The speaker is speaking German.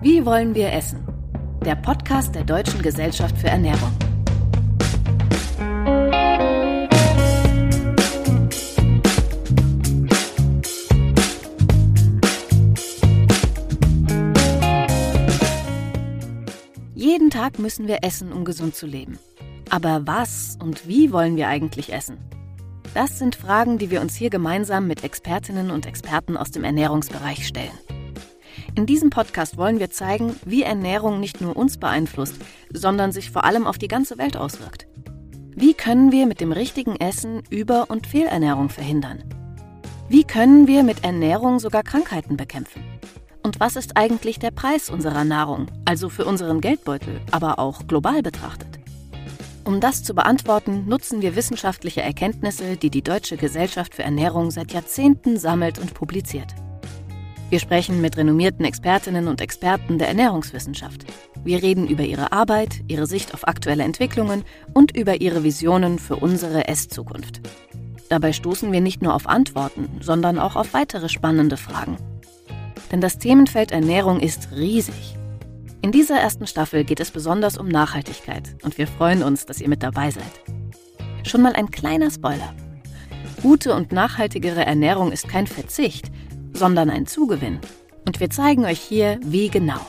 Wie wollen wir essen? Der Podcast der Deutschen Gesellschaft für Ernährung. Jeden Tag müssen wir essen, um gesund zu leben. Aber was und wie wollen wir eigentlich essen? Das sind Fragen, die wir uns hier gemeinsam mit Expertinnen und Experten aus dem Ernährungsbereich stellen. In diesem Podcast wollen wir zeigen, wie Ernährung nicht nur uns beeinflusst, sondern sich vor allem auf die ganze Welt auswirkt. Wie können wir mit dem richtigen Essen Über- und Fehlernährung verhindern? Wie können wir mit Ernährung sogar Krankheiten bekämpfen? Und was ist eigentlich der Preis unserer Nahrung, also für unseren Geldbeutel, aber auch global betrachtet? Um das zu beantworten, nutzen wir wissenschaftliche Erkenntnisse, die die Deutsche Gesellschaft für Ernährung seit Jahrzehnten sammelt und publiziert. Wir sprechen mit renommierten Expertinnen und Experten der Ernährungswissenschaft. Wir reden über ihre Arbeit, ihre Sicht auf aktuelle Entwicklungen und über ihre Visionen für unsere Esszukunft. Dabei stoßen wir nicht nur auf Antworten, sondern auch auf weitere spannende Fragen. Denn das Themenfeld Ernährung ist riesig. In dieser ersten Staffel geht es besonders um Nachhaltigkeit und wir freuen uns, dass ihr mit dabei seid. Schon mal ein kleiner Spoiler. Gute und nachhaltigere Ernährung ist kein Verzicht, sondern ein Zugewinn. Und wir zeigen euch hier, wie genau.